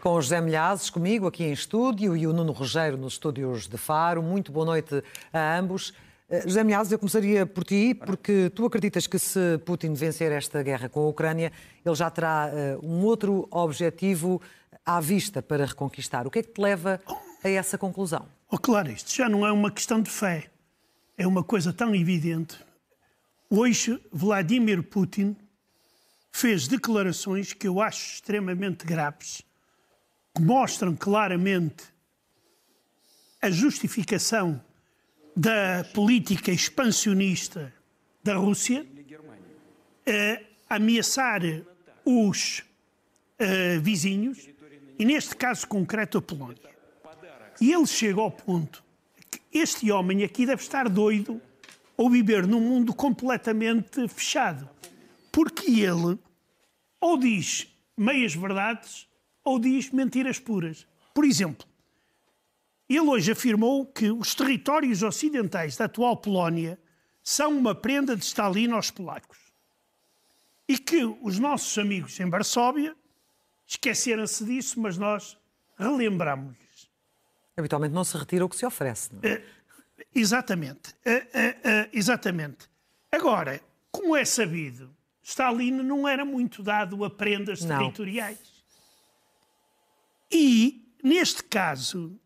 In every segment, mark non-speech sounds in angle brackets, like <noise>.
Com o José Milhazes comigo aqui em estúdio e o Nuno Rogério nos estúdios de Faro. Muito boa noite a ambos. Eh, José Milhazes, eu começaria por ti, porque tu acreditas que se Putin vencer esta guerra com a Ucrânia, ele já terá uh, um outro objetivo à vista para reconquistar. O que é que te leva a essa conclusão? Oh, claro, isto já não é uma questão de fé. É uma coisa tão evidente. Hoje, Vladimir Putin fez declarações que eu acho extremamente graves que mostram claramente a justificação da política expansionista da Rússia, a ameaçar os uh, vizinhos, e neste caso concreto a Polónia. E ele chega ao ponto que este homem aqui deve estar doido ou viver num mundo completamente fechado, porque ele ou diz meias verdades ou diz mentiras puras. Por exemplo, ele hoje afirmou que os territórios ocidentais da atual Polónia são uma prenda de Stalin aos polacos. E que os nossos amigos em Varsóvia esqueceram-se disso, mas nós relembramos-lhes. Habitualmente não se retira o que se oferece. Não é? Uh, exatamente. Uh, uh, exatamente. Agora, como é sabido, Stalin não era muito dado a prendas não. territoriais. E, neste caso,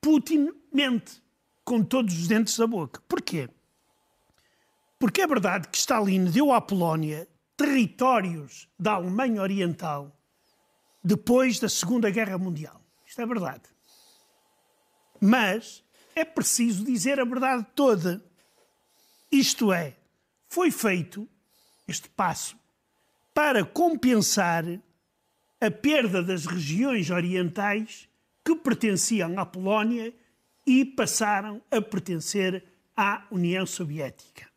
Putin mente com todos os dentes da boca. Porquê? Porque é verdade que Stalin deu à Polónia territórios da Alemanha Oriental depois da Segunda Guerra Mundial. Isto é verdade. Mas é preciso dizer a verdade toda. Isto é, foi feito este passo para compensar a perda das regiões orientais que pertenciam à Polónia e passaram a pertencer à União Soviética.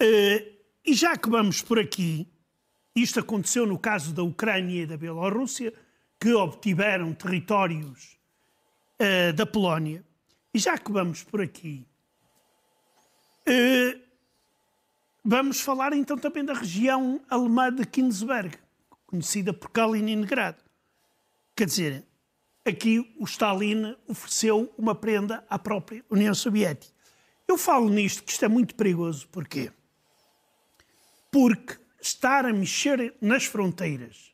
Uh, e já que vamos por aqui, isto aconteceu no caso da Ucrânia e da Bielorrússia, que obtiveram territórios uh, da Polónia. E já que vamos por aqui, uh, vamos falar então também da região alemã de Kinsberg conhecida por Kaliningrado. Quer dizer, aqui o Stalin ofereceu uma prenda à própria União Soviética. Eu falo nisto que isto é muito perigoso. Porquê? Porque estar a mexer nas fronteiras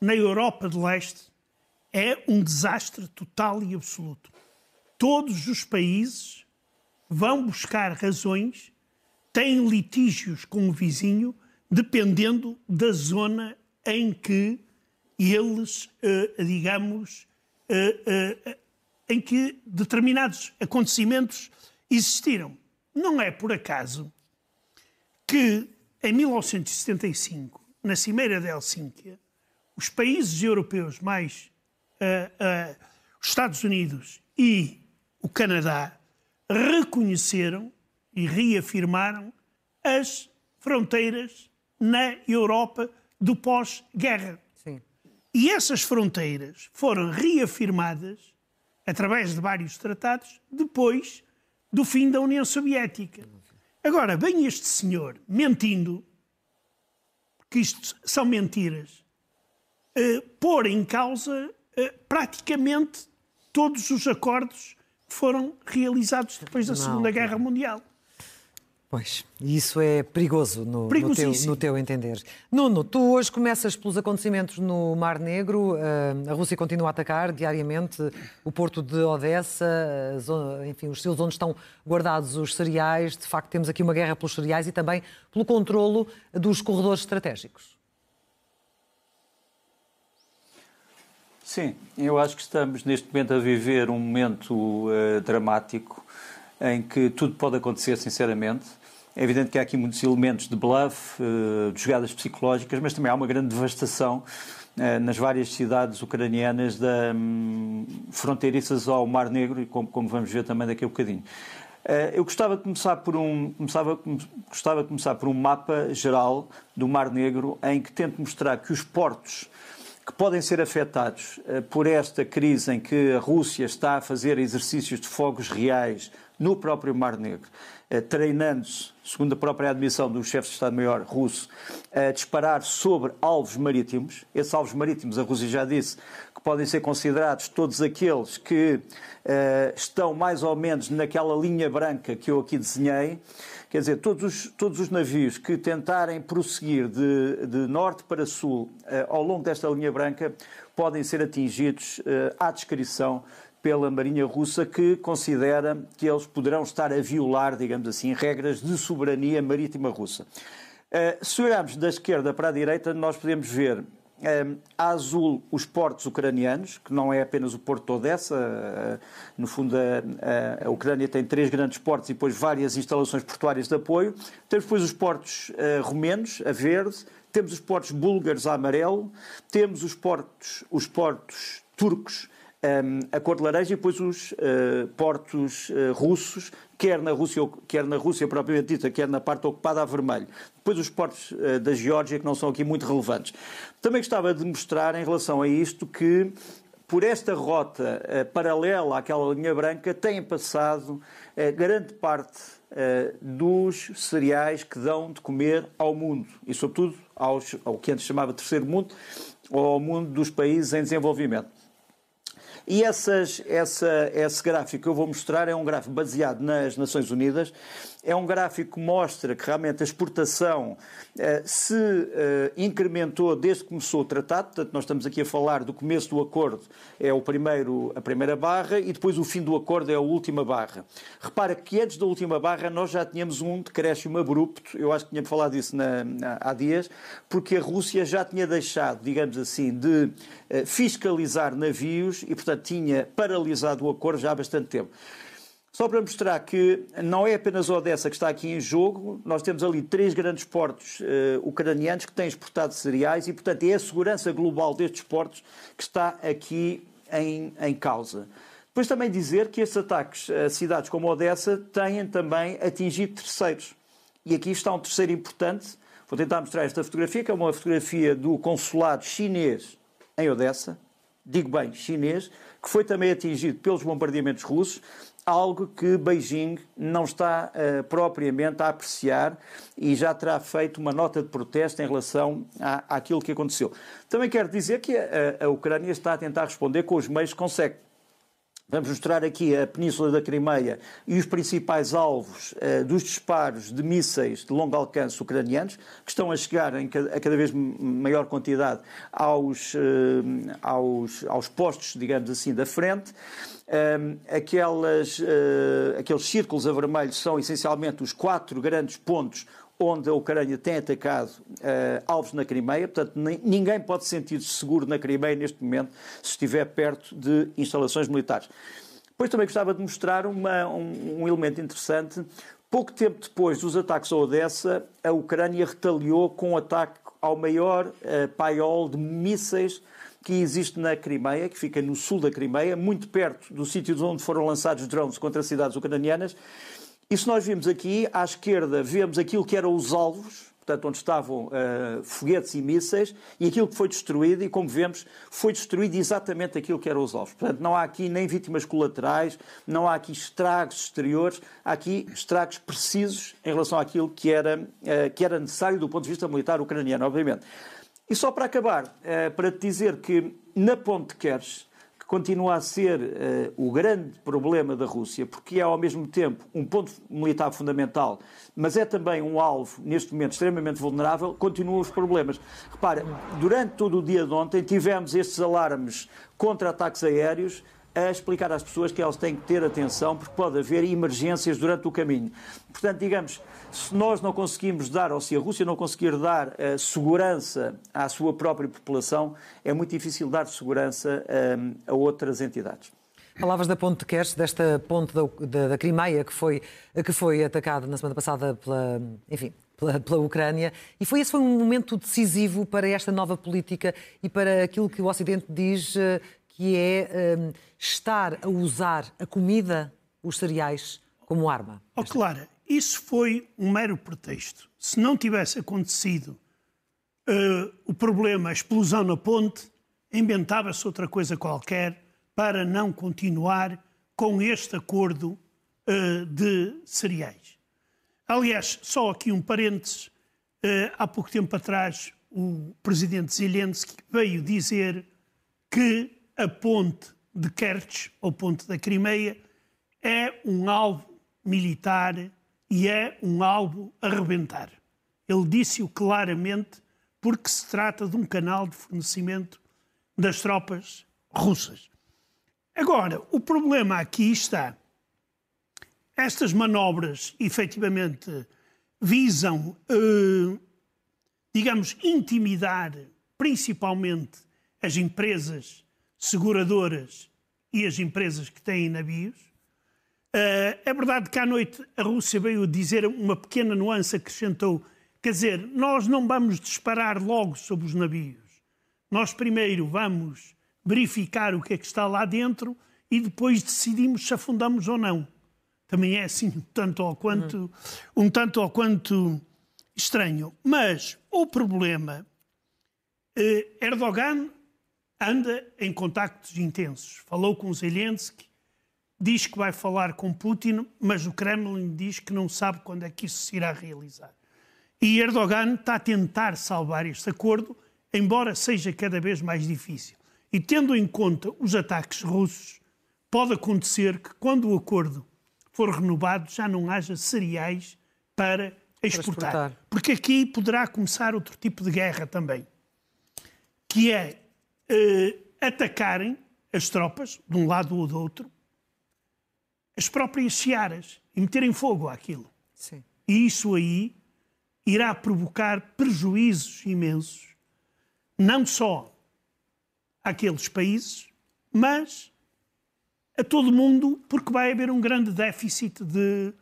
na Europa de Leste é um desastre total e absoluto. Todos os países vão buscar razões, têm litígios com o vizinho, dependendo da zona em que eles, uh, digamos, uh, uh, em que determinados acontecimentos existiram. Não é por acaso que em 1975, na Cimeira de Helsínquia, os países europeus mais os Estados Unidos e o Canadá reconheceram e reafirmaram as fronteiras na Europa do pós-guerra. E essas fronteiras foram reafirmadas através de vários tratados depois do fim da União Soviética. Agora, vem este senhor mentindo, que isto são mentiras, uh, pôr em causa uh, praticamente todos os acordos que foram realizados depois da Segunda Guerra Mundial. Pois, isso é perigoso no, no, teu, no, teu, entender. Nuno, tu hoje começas pelos acontecimentos no Mar Negro, eh, a Rússia continua a atacar diariamente o porto de Odessa, enfim, os seus onde estão guardados os cereais. De facto, temos aqui uma guerra pelos cereais e também pelo controlo dos corredores estratégicos. Sim, eu acho que estamos neste momento a viver um momento uh, dramático em que tudo pode acontecer, sinceramente. É evidente que há aqui muitos elementos de bluff, eh, de jogadas psicológicas, mas também há uma grande devastação eh, nas várias cidades ucranianas da, hum, fronteiriças ao Mar Negro, e como, vamos ver também daqui a um bocadinho. Eh, eu gostava de começar por um começava, gostava de começar por um mapa geral do Mar Negro em que tento mostrar que os portos que podem ser afetados por esta crise em que a Rússia está a fazer exercícios de fogos reais no próprio Mar Negro, treinando-se, segundo a própria admissão do chefe de Estado-Maior russo, a disparar sobre alvos marítimos. Esses alvos marítimos, a Rússia já disse, que podem ser considerados todos aqueles que uh, estão mais ou menos naquela linha branca que eu aqui desenhei. Quer dizer, todos os, todos os navios que tentarem prosseguir de, de norte para sul uh, ao longo desta linha branca podem ser atingidos uh, à descrição pela Marinha Russa, que considera que eles poderão estar a violar, digamos assim, regras de soberania marítima russa. Se olharmos da esquerda para a direita, nós podemos ver a azul os portos ucranianos, que não é apenas o porto de Odessa. Eh, no fundo, a, Ucrânia tem três grandes portos e depois várias instalações portuárias de apoio. Temos depois os portos romenos, a verde. Temos os portos búlgaros a amarelo. Temos os portos, os portos turcos a cor de laranja e depois os uh, portos uh, russos, quer na, Rússia, quer na Rússia propriamente dita, quer na parte ocupada a vermelho. Depois os portos uh, da Geórgia, que não são aqui muito relevantes. Também gostava de mostrar, em relação a isto, que por esta rota paralela àquela linha branca, têm passado grande parte dos cereais que dão de comer ao mundo, e sobretudo aos, ao que antes chamava terceiro mundo, ou ao mundo dos países em desenvolvimento. E essas, essa, esse gráfico que eu vou mostrar é um gráfico baseado nas Nações Unidas é um gráfico que mostra que realmente a exportação eh, se eh, incrementou desde que começou o tratado, portanto nós estamos aqui a falar do começo do acordo, é o primeiro, a primeira barra, e depois o fim do acordo é a última barra. Repara que antes da última barra nós já tínhamos um decréscimo abrupto, eu acho que tinha falado disso na, na, há dias, porque a Rússia já tinha deixado, digamos assim, de eh, fiscalizar navios e, portanto, tinha paralisado o acordo já há bastante tempo. Só para mostrar que não é apenas Odessa que está aqui em jogo, nós temos ali três grandes portos uh, ucranianos que têm exportado cereais e, portanto, é a segurança global destes portos que está aqui em, em causa. Depois também dizer que estes ataques a cidades como Odessa têm também atingido terceiros. E aqui está um terceiro importante. Vou tentar mostrar esta fotografia, que é uma fotografia do consulado chinês em Odessa, digo bem, chinês, que foi também atingido pelos bombardeamentos russos algo que Beijing não está uh, propriamente a apreciar e já terá feito uma nota de protesto em relação à, àquilo que aconteceu. Também quero dizer que a, a Ucrânia está a tentar responder com os meios que consegue. Vamos mostrar aqui a Península da Crimeia e os principais alvos uh, dos disparos de mísseis de longo alcance ucranianos, que estão a chegar em cada, a cada vez maior quantidade aos, uh, aos, aos postos, digamos assim, da frente. Um, aquelas, uh, aqueles círculos a vermelho são essencialmente os quatro grandes pontos onde a Ucrânia tem atacado uh, alvos na Crimeia, portanto ninguém pode sentir-se seguro na Crimeia neste momento se estiver perto de instalações militares. Depois também gostava de mostrar uma, um, um elemento interessante. Pouco tempo depois dos ataques a Odessa, a Ucrânia retaliou com um ataque ao maior uh, paiol de mísseis que existe na Crimeia, que fica no sul da Crimeia, muito perto do sítio onde foram lançados drones contra cidades ucranianas. Se nós vimos aqui, à esquerda, vemos aquilo que eram os alvos, portanto, onde estavam uh, foguetes e mísseis, e aquilo que foi destruído, e como vemos, foi destruído exatamente aquilo que eram os alvos. Portanto, não há aqui nem vítimas colaterais, não há aqui estragos exteriores, há aqui estragos precisos em relação àquilo que era, uh, que era necessário do ponto de vista militar ucraniano, obviamente. E só para acabar, uh, para te dizer que na ponte Kerch, continua a ser uh, o grande problema da Rússia, porque é ao mesmo tempo um ponto militar fundamental, mas é também um alvo, neste momento, extremamente vulnerável, continuam os problemas. Repara, durante todo o dia de ontem tivemos estes alarmes contra ataques aéreos, a explicar às pessoas que elas têm que ter atenção porque pode haver emergências durante o caminho. Portanto, digamos, se nós não conseguimos dar, ou se a Rússia não conseguir dar uh, segurança à sua própria população, é muito difícil dar segurança uh, a outras entidades. Palavras da ponte de Kerch, desta ponte da, da, da Crimeia que foi, que foi atacada na semana passada pela, enfim, pela, pela, Ucrânia. E foi esse foi um momento decisivo para esta nova política e para aquilo que o Ocidente diz uh, que é um, estar a usar a comida, os cereais, como arma. Oh, Clara, isso foi um mero pretexto. Se não tivesse acontecido uh, o problema, a explosão na ponte, inventava-se outra coisa qualquer para não continuar com este acordo uh, de cereais. Aliás, só aqui um parênteses, uh, há pouco tempo atrás o presidente Zelensky veio dizer que a ponte de Kerch, ou ponte da Crimeia, é um alvo militar e é um alvo a rebentar. Ele disse-o claramente porque se trata de um canal de fornecimento das tropas russas. Agora, o problema aqui está. Estas manobras, efetivamente, visam, eh, digamos, intimidar principalmente as empresas seguradoras e as empresas que têm navios. Uh, é verdade que à noite a Rússia veio dizer uma pequena nuance, acrescentou: quer dizer, nós não vamos disparar logo sobre os navios. Nós primeiro vamos verificar o que é que está lá dentro e depois decidimos se afundamos ou não. Também é assim um tanto ou quanto, um tanto ou quanto estranho. Mas o problema, eh, Erdogan anda em contactos intensos. Falou com Zelensky, diz que vai falar com Putin, mas o Kremlin diz que não sabe quando é que isso se irá realizar. E Erdogan está a tentar salvar este acordo, embora seja cada vez mais difícil. E tendo em conta os ataques russos, pode acontecer que quando o acordo for renovado já não haja cereais para exportar. para exportar. Porque aqui poderá começar outro tipo de guerra também, que é eh, atacarem as tropas, de um lado ou do outro, as próprias searas e meterem fogo àquilo. Sim. E isso aí irá provocar prejuízos imensos, não só àqueles países, mas a todo mundo, porque vai haver um grande déficit de,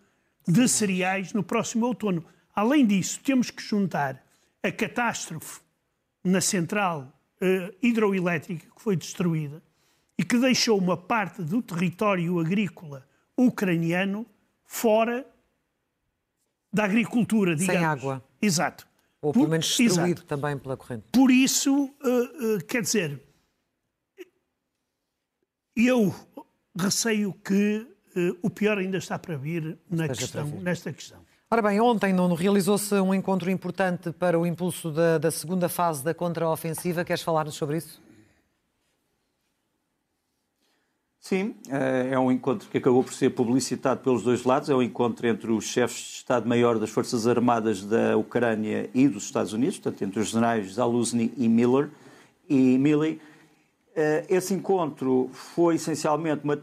de cereais no próximo outono. Além disso, temos que juntar a catástrofe na central uh, hidroelétrica que foi destruída e que deixou uma parte do território agrícola ucraniano fora da agricultura, digamos. Sem água. Exato. Ou pelo menos destruído exato. também pela corrente. Por isso, uh, uh, quer dizer, eu receio que uh, o pior ainda está para vir na questão, nesta questão. Ora bem, ontem, Nuno, realizou-se um encontro importante para o impulso da, da segunda fase da contraofensiva. Queres falar-nos sobre isso? Sim, eh, é um encontro que acabou por ser publicitado pelos dois lados. É um encontro entre os chefes de Estado-Maior das Forças Armadas da Ucrânia e dos Estados Unidos, portanto, entre os generais Zaluzny e Miller e Milley. Eh, esse encontro foi essencialmente uma,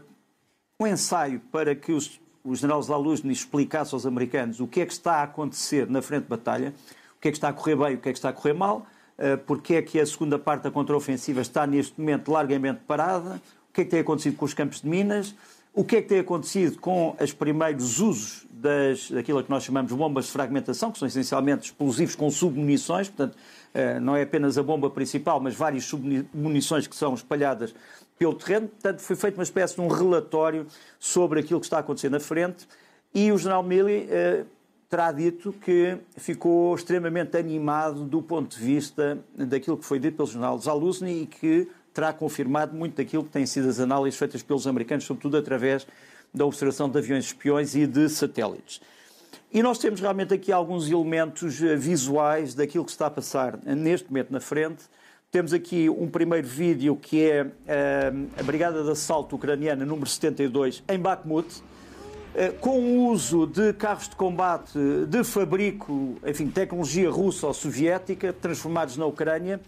um ensaio para que os, o general Zaluzny explicasse aos americanos o que é que está a acontecer na frente de batalha, o que é que está a correr bem, o que é que está a correr mal, eh, porque é que a segunda parte da contraofensiva está neste momento largamente parada, o que é que tem acontecido com os campos de minas, o que é que tem acontecido com os primeiros usos das, daquilo que nós chamamos de bombas de fragmentação, que são essencialmente explosivos com submunições, portanto, não é apenas a bomba principal, mas várias submunições que são espalhadas pelo terreno. Portanto, foi feito uma espécie de um relatório sobre aquilo que está acontecendo na frente e o general Milley eh, terá dito que ficou extremamente animado do ponto de vista daquilo que foi dito pelo general Zaluzny e que terá confirmado muito daquilo que têm sido as análises feitas pelos americanos, sobretudo através da observação de aviões espiões e de satélites. E nós temos realmente aqui alguns elementos eh, visuais daquilo que está a passar neste momento na frente. Temos aqui um primeiro vídeo que é eh, a Brigada de Assalto Ucraniana número 72 em Bakhmut, eh, com o uso de carros de combate de fabrico, enfim, tecnologia russa ou soviética, transformados na Ucrânia.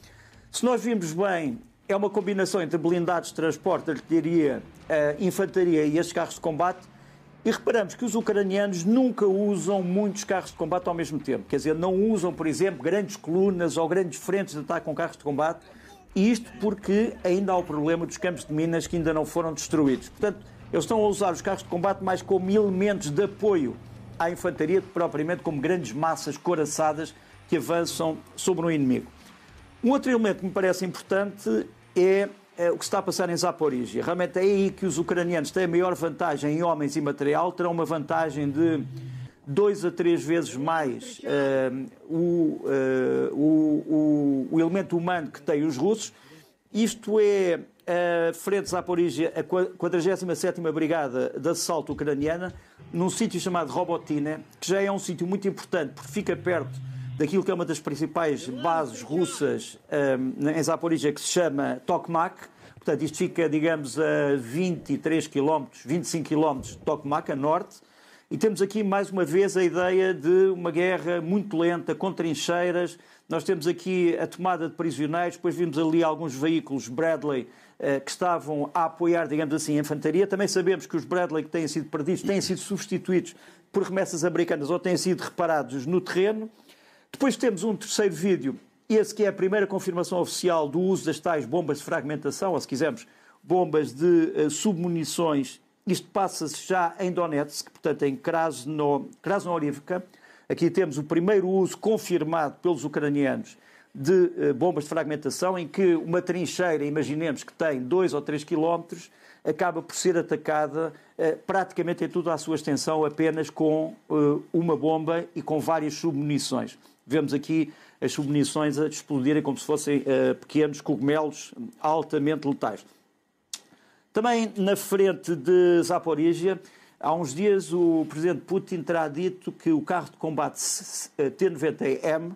Se nós vimos bem, é uma combinação entre blindados transporte, artilharia, infantaria e estes carros de combate e reparamos que os ucranianos nunca usam muitos carros de combate ao mesmo tempo. Quer dizer, não usam, por exemplo, grandes colunas ou grandes frentes de ataque com carros de combate. E isto porque ainda há o problema dos campos de minas que ainda não foram destruídos. Portanto, eles estão a usar os carros de combate mais como elementos de apoio à infantaria, propriamente como grandes massas coraçadas que avançam sobre um inimigo. Um outro elemento que me parece importante é é, o que está a passar em Zaporizhia. Realmente é aí que os ucranianos têm a maior vantagem em homens e material, terão uma vantagem de dois a três vezes mais uh, o, uh, o, o, o, elemento humano que têm os russos. Isto é a Frente Zaporizhia, a 47ª Brigada de Assalto Ucraniana, num sítio chamado Robotina, que já é um sítio muito importante, porque fica perto daquilo que é uma das principais bases russas um, em Zaporizhia, que se chama Tokmak. Portanto, isto fica, digamos, a 23 km, 25 km de Tokmak, a norte. E temos aqui, mais uma vez, a ideia de uma guerra muito lenta, com trincheiras. Nós temos aqui a tomada de prisioneiros, depois vimos ali alguns veículos Bradley eh, que estavam a apoiar, digamos assim, a infantaria. Também sabemos que os Bradley que têm sido perdidos têm sido substituídos por remessas americanas ou têm sido reparados no terreno. Depois temos um terceiro vídeo, esse que é a primeira confirmação oficial do uso das tais bombas de fragmentação, ou se quisermos, bombas de uh, submunições. Isto passa-se já em Donetsk, portanto em Krasno, Krasnoorivka. Aqui temos o primeiro uso confirmado pelos ucranianos de uh, bombas de fragmentação, em que uma trincheira, imaginemos que tem 2 ou 3 quilómetros, acaba por ser atacada uh, praticamente em toda a sua extensão apenas com uh, uma bomba e com várias submunições. Vemos aqui as submunições a explodirem como se fossem uh, pequenos cogumelos altamente letais. Também na frente de Zaporizhia, há uns dias o presidente Putin terá dito que o carro de combate T-90M,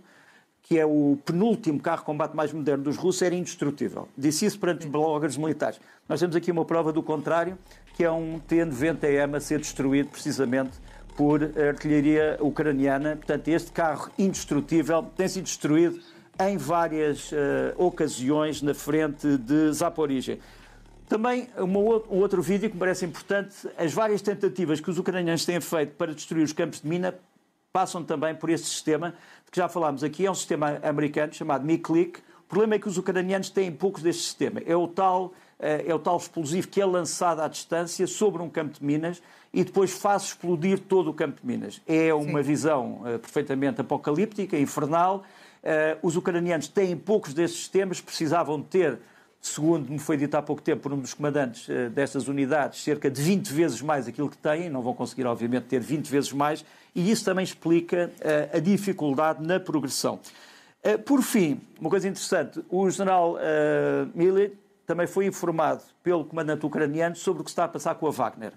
que é o penúltimo carro de combate mais moderno dos russos, era indestrutível. Disse isso perante bloggers militares. Nós temos aqui uma prova do contrário, que é um T-90M a ser destruído precisamente por artilharia ucraniana. Portanto, este carro indestrutível tem sido destruído em várias uh, ocasiões na frente de Zaporizhia. Também uma, um outro vídeo que me parece importante, as várias tentativas que os ucranianos têm feito para destruir os campos de mina passam também por este sistema, que já falámos aqui, é um sistema americano chamado MiClick. O problema é que os ucranianos têm poucos deste sistema. É o tal, eh, é o tal explosivo que é lançado à distância sobre um campo de minas e depois faz explodir todo o campo de minas. É uma Sim. visão uh, perfeitamente apocalíptica, infernal. Uh, os ucranianos têm poucos desses sistemas, precisavam de ter, segundo me foi dito há pouco tempo por um dos comandantes uh, destas unidades, cerca de 20 vezes mais aquilo que têm. Não vão conseguir, obviamente, ter 20 vezes mais. E isso também explica a dificuldade na progressão. por fim, uma coisa interessante, o general Miller também foi informado pelo comandante ucraniano sobre o que está a passar com a Wagner.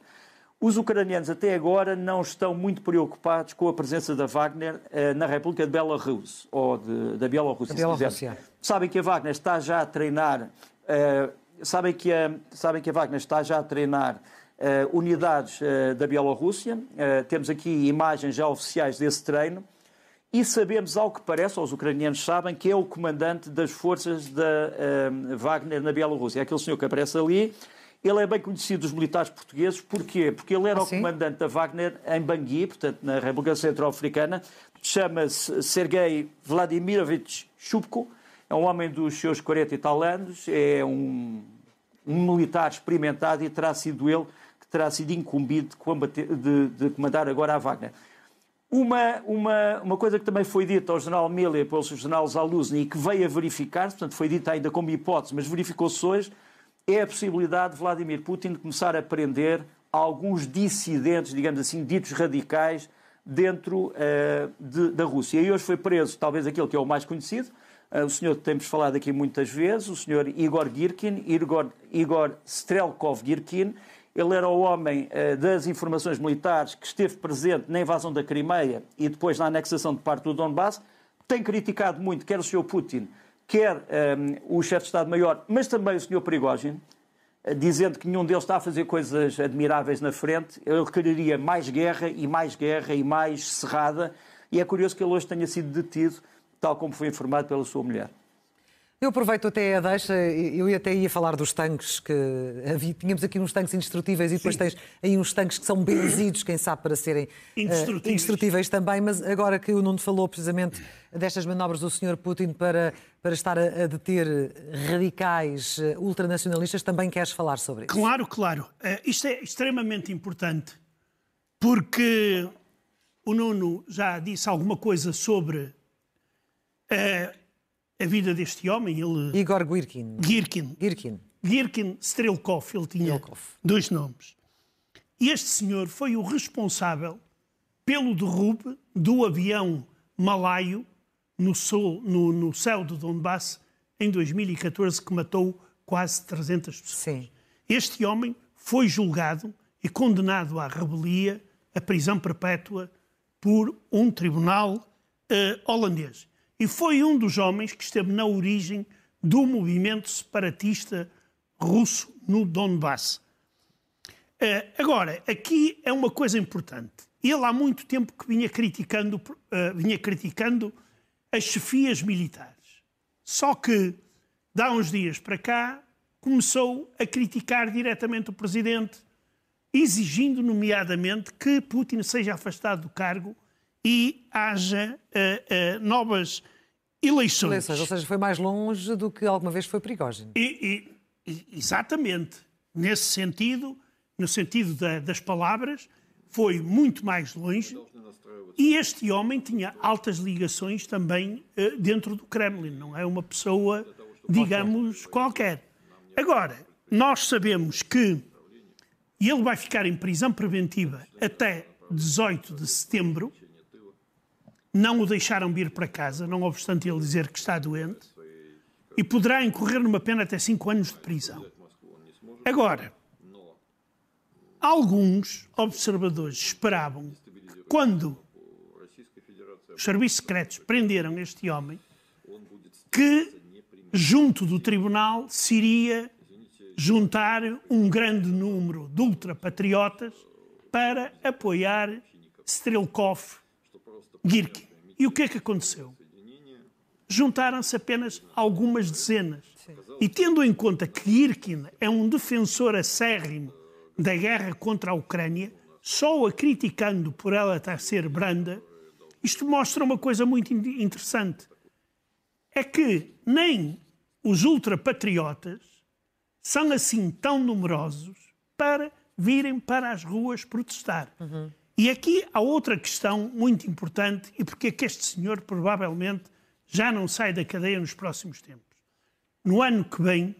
Os ucranianos até agora não estão muito preocupados com a presença da Wagner eh, na República de Belarus, ou de, da Bielorrússia. Bielorrússia. Sabem que a Wagner está já a treinar, eh, sabem, que a, sabem que a Wagner está já a treinar eh, unidades da Bielorrússia. temos aqui imagens já oficiais desse treino. E sabemos, ao que parece, ou os ucranianos sabem, que é o comandante das forças da Wagner na Bielorrússia. É aquele senhor que aparece ali, ele é bem conhecido dos militares portugueses, porquê? Porque ele era ah, o comandante da Wagner em Bangui, portanto, na República Centro-Africana. Chama-se Sergei Vladimirovich Shubko, é um homem dos seus 40 e tal anos, é um, um militar experimentado e terá sido ele que terá sido incumbido de, combater, de, de comandar agora a Wagner. Uma, uma, uma coisa que também foi dita ao general Miller pelo general Zaluzny e que veio a verificar, portanto foi dita ainda como hipótese, mas verificou-se hoje, é a possibilidade de Vladimir Putin começar a prender alguns dissidentes, digamos assim, ditos radicais, dentro uh, de, da Rússia. E hoje foi preso, talvez aquele que é o mais conhecido, o senhor temos falado aqui muitas vezes, o senhor Igor Girkin, Igor, Igor Strelkov Girkin. Ele era o homem uh, das informações militares que esteve presente na invasão da Crimeia e depois na anexação de parte do Donbass. Tem criticado muito, quer o senhor Putin, quer ehm, o chefe de Estado-Maior, mas também o Sr. Prigogine, dizendo que nenhum deles está a fazer coisas admiráveis na frente. Ele requeriria mais guerra e mais guerra e mais cerrada. E é curioso que ele hoje tenha sido detido, tal como foi informado pela sua mulher. Eu aproveito até a deixa, eu até ia falar dos tanques, que havia, tínhamos aqui uns tanques indestrutíveis e depois Sim. tens aí uns tanques que são benzidos, quem sabe, para serem eh, indestrutíveis. Uh, indestrutíveis também, mas agora que o Nuno falou precisamente destas manobras do Sr. Putin para, para estar a, a deter radicais uh, ultranacionalistas, também queres falar sobre isso? Claro, claro. Uh, isto é extremamente importante, porque o Nuno já disse alguma coisa sobre a vida deste homem. Ele... Igor Girkin. Girkin. Girkin. Girkin Strelkov, ele tinha Strelkov. dois nomes. Este senhor foi o responsável pelo derrube do avião malaio no, sul, no, no céu de Donbass em 2014, que matou quase 300 pessoas. Sim. Este homem foi julgado e condenado à rebelia, à prisão perpétua, por um tribunal uh, holandês. E foi um dos homens que esteve na origem do movimento separatista russo no Donbass. Uh, agora, aqui é uma coisa importante. Ele há muito tempo que vinha criticando, uh, vinha criticando as chefias militares. Só que, dá uns dias para cá, começou a criticar diretamente o presidente, exigindo, nomeadamente, que Putin seja afastado do cargo e haja uh, uh, novas eleições. eleições. Ou seja, foi mais longe do que alguma vez foi Prigogine. E, e, exatamente. Nesse sentido, no sentido da, das palavras, foi muito mais longe. E este homem tinha altas ligações também uh, dentro do Kremlin, não é uma pessoa, digamos, qualquer. Agora, nós sabemos que ele vai ficar em prisão preventiva até 18 de setembro. Não o deixaram vir para casa, não obstante ele dizer que está doente, e poderá incorrer numa pena até 5 anos de prisão. Agora, alguns observadores esperavam que quando os serviços secretos prenderam este homem, que junto do tribunal se iria juntar um grande número de ultrapatriotas para apoiar Strelkov Girkin. E o que é que aconteceu? Juntaram-se apenas algumas dezenas. E tendo em conta que Girkin é um defensor acérrimo da guerra contra a Ucrânia, só a criticando por ela estar a ser branda, isto mostra uma coisa muito interessante. É que nem os ultrapatriotas são assim tão numerosos para virem para as ruas protestar. Uhum. E aqui há outra questão muito importante, e porque é que este senhor provavelmente já não sai da cadeia nos próximos tempos. No ano que vem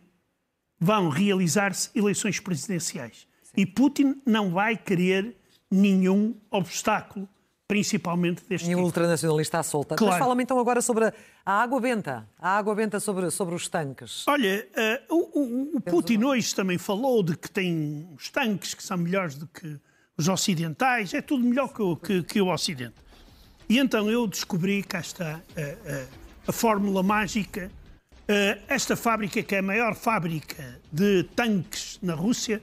vão realizar-se eleições presidenciais. Sim. E Putin não vai querer nenhum obstáculo principalmente deste E tipo. o ultranacionalista à solta. Claro. Mas fala-me então agora sobre a água benta, a água benta sobre, sobre os tanques. Olha, uh, o, o, o Putin hoje também falou de que tem os tanques que são melhores do que os ocidentais, é tudo melhor que o, que, que o Ocidente. E então eu descobri, cá está, uh, uh, a fórmula mágica, esta fábrica que é a maior fábrica de tanques na Rússia,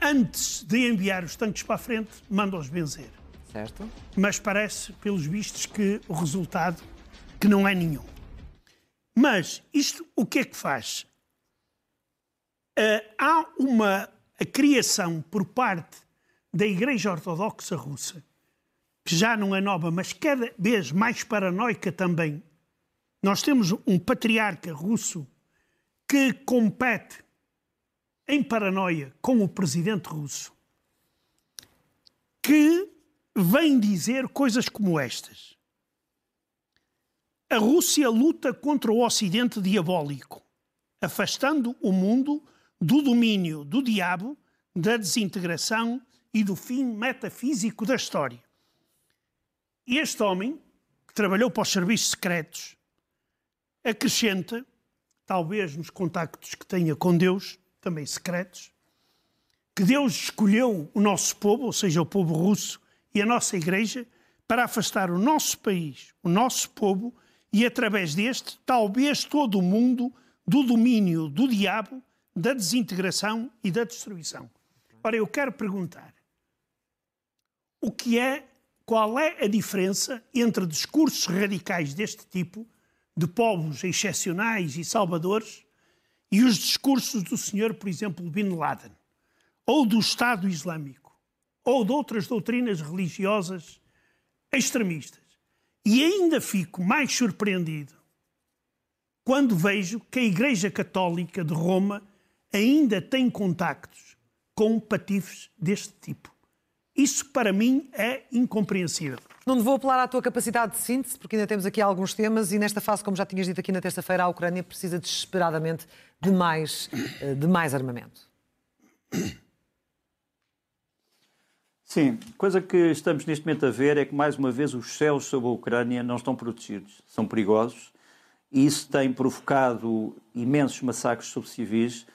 antes de enviar os tanques para a frente, manda-os benzer. Certo. Mas parece, pelos vistos, que o resultado que não é nenhum. Mas isto o que é que faz? Há uma a criação por parte da Igreja Ortodoxa Russa, que já não é nova, mas cada vez mais paranoica também. Nós temos um patriarca russo que compete em paranoia com o presidente russo, que vem dizer coisas como estas. A Rússia luta contra o Ocidente diabólico, afastando o mundo do domínio do diabo, da desintegração e do fim metafísico da história. Este homem, que trabalhou para os serviços secretos, acrescenta, talvez nos contactos que tenha com Deus, também secretos, que Deus escolheu o nosso povo, ou seja, o povo russo e a nossa Igreja, para afastar o nosso país, o nosso povo, e através deste, talvez todo o mundo, do domínio do diabo, da desintegração e da destruição. Ora, eu quero perguntar: o que é, qual é a diferença entre discursos radicais deste tipo, de povos excepcionais e salvadores, e os discursos do senhor, por exemplo, Bin Laden, ou do Estado Islâmico, ou de outras doutrinas religiosas extremistas. E ainda fico mais surpreendido quando vejo que a Igreja Católica de Roma ainda tem contactos com patifes deste tipo. Isso, para mim, é incompreensível. Não vou apelar à tua capacidade de síntese, porque ainda temos aqui alguns temas e nesta fase, como já tinhas dito aqui na terça-feira, a Ucrânia precisa desesperadamente de mais, eh, de mais armamento. Sim, coisa que estamos neste momento a ver é que, mais uma vez, os céus sobre a Ucrânia não estão protegidos. São perigosos e isso tem provocado imensos massacres sobre civis.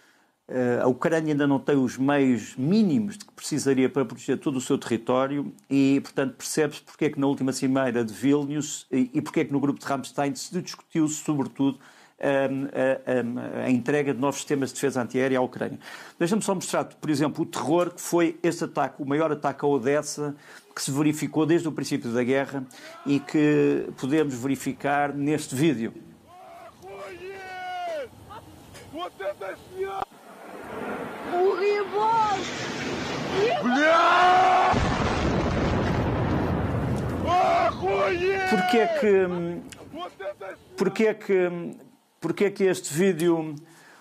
Eh, a Ucrânia ainda não tem os meios mínimos de que precisaria para proteger todo o seu território e, portanto, percebe-se porque é que na última cimeira de Vilnius e porque é que no grupo de Ramstein se discutiu sobretudo a, a, a, entrega de novos sistemas de defesa antiaérea à Ucrânia. Deixa-me só mostrar, por exemplo, o terror que foi este ataque, o maior ataque a Odessa, que se verificou desde o princípio da guerra e que podemos verificar neste vídeo. Porquê é que. Porquê é que Porquê é que este vídeo,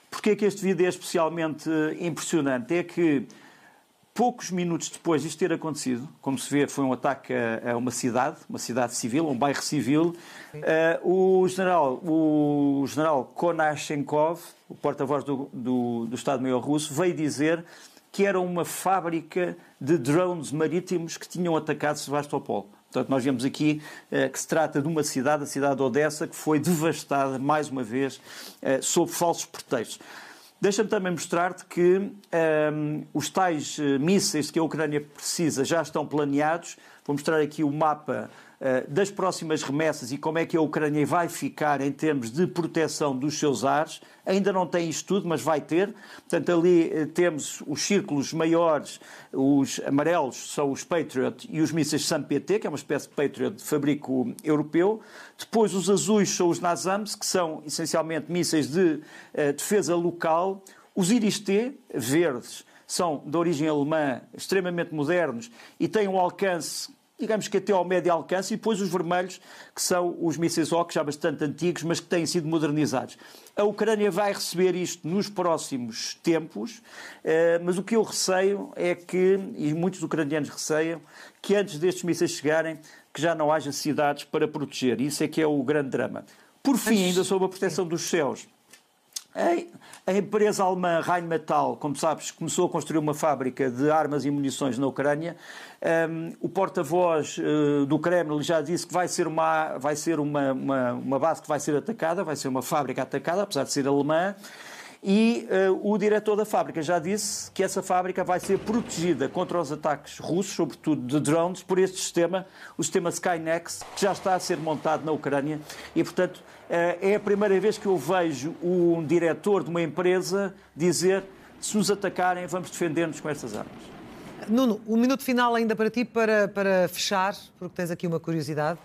porquê é que este vídeo é especialmente impressionante? É que poucos minutos depois de isto ter acontecido, como se vê, foi um ataque a, uma cidade, uma cidade civil, um bairro civil, uh, o general, o general Konashenkov, o porta-voz do, do, do Estado-Maior russo, veio dizer que era uma fábrica de drones marítimos que tinham atacado Sevastopol. Portanto, nós vemos aqui eh, que se trata de uma cidade, a cidade de Odessa, que foi devastada, mais uma vez, eh, sob falsos pretextos. Deixa-me também mostrar-te que um, ehm, os tais uh, mísseis que a Ucrânia precisa já estão planeados. Vou mostrar aqui o mapa das próximas remessas e como é que a Ucrânia vai ficar em termos de proteção dos seus ares. Ainda não tem isto tudo, mas vai ter. Portanto, ali uh, temos os círculos maiores, os amarelos são os Patriot e os mísseis SAM-PT, que é uma espécie de Patriot de fabrico europeu. Depois os azuis são os NASAMS, que são essencialmente mísseis de uh, defesa local. Os Iris-T, verdes, são de origem alemã, extremamente modernos e têm um alcance digamos que até ao médio alcance, e depois os vermelhos, que são os mísseis OC, já bastante antigos, mas que têm sido modernizados. A Ucrânia vai receber isto nos próximos tempos, eh, mas o que eu receio é que, e muitos ucranianos receiam, que antes destes mísseis chegarem, que já não haja cidades para proteger. Isso é que é o grande drama. Por fim, ainda sobre a proteção dos céus. A empresa alemã Rheinmetall, como sabes, começou a construir uma fábrica de armas e munições na Ucrânia. Um, o porta-voz uh, do Kremlin já disse que vai ser, uma, vai ser uma, uma, uma base que vai ser atacada, vai ser uma fábrica atacada, apesar de ser alemã. E uh, o diretor da fábrica já disse que essa fábrica vai ser protegida contra os ataques russos, sobretudo de drones, por este sistema, o sistema Skynex, que já está a ser montado na Ucrânia. E, portanto, uh, é a primeira vez que eu vejo um diretor de uma empresa dizer se nos atacarem, vamos defender-nos com estas armas. Nuno, um minuto final ainda para ti, para, para fechar, porque tens aqui uma curiosidade.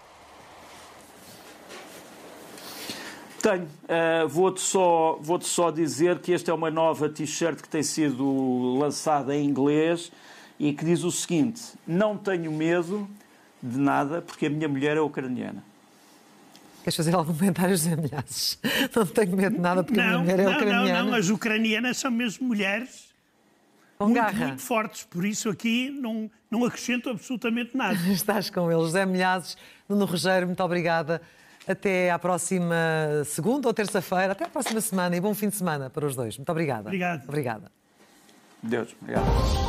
Tenho. Uh, Vou-te só, vou só dizer que esta é uma nova t-shirt que tem sido lançada em inglês e que diz o seguinte: Não tenho medo de nada porque a minha mulher é ucraniana. Queres fazer algum comentário, José Milhazes? <laughs> Não tenho medo de nada porque não, a minha mulher é não, ucraniana. Não, não, as ucranianas são mesmo mulheres com muito, garra. muito fortes, por isso aqui não, não acrescento absolutamente <laughs> nada. Estás com eles. José Milhazes, Nuno Rogério, muito obrigada. Até à próxima segunda ou terça-feira, até à próxima semana e bom fim de semana para os dois. Muito obrigada. Obrigado. Obrigada. Deus, obrigado.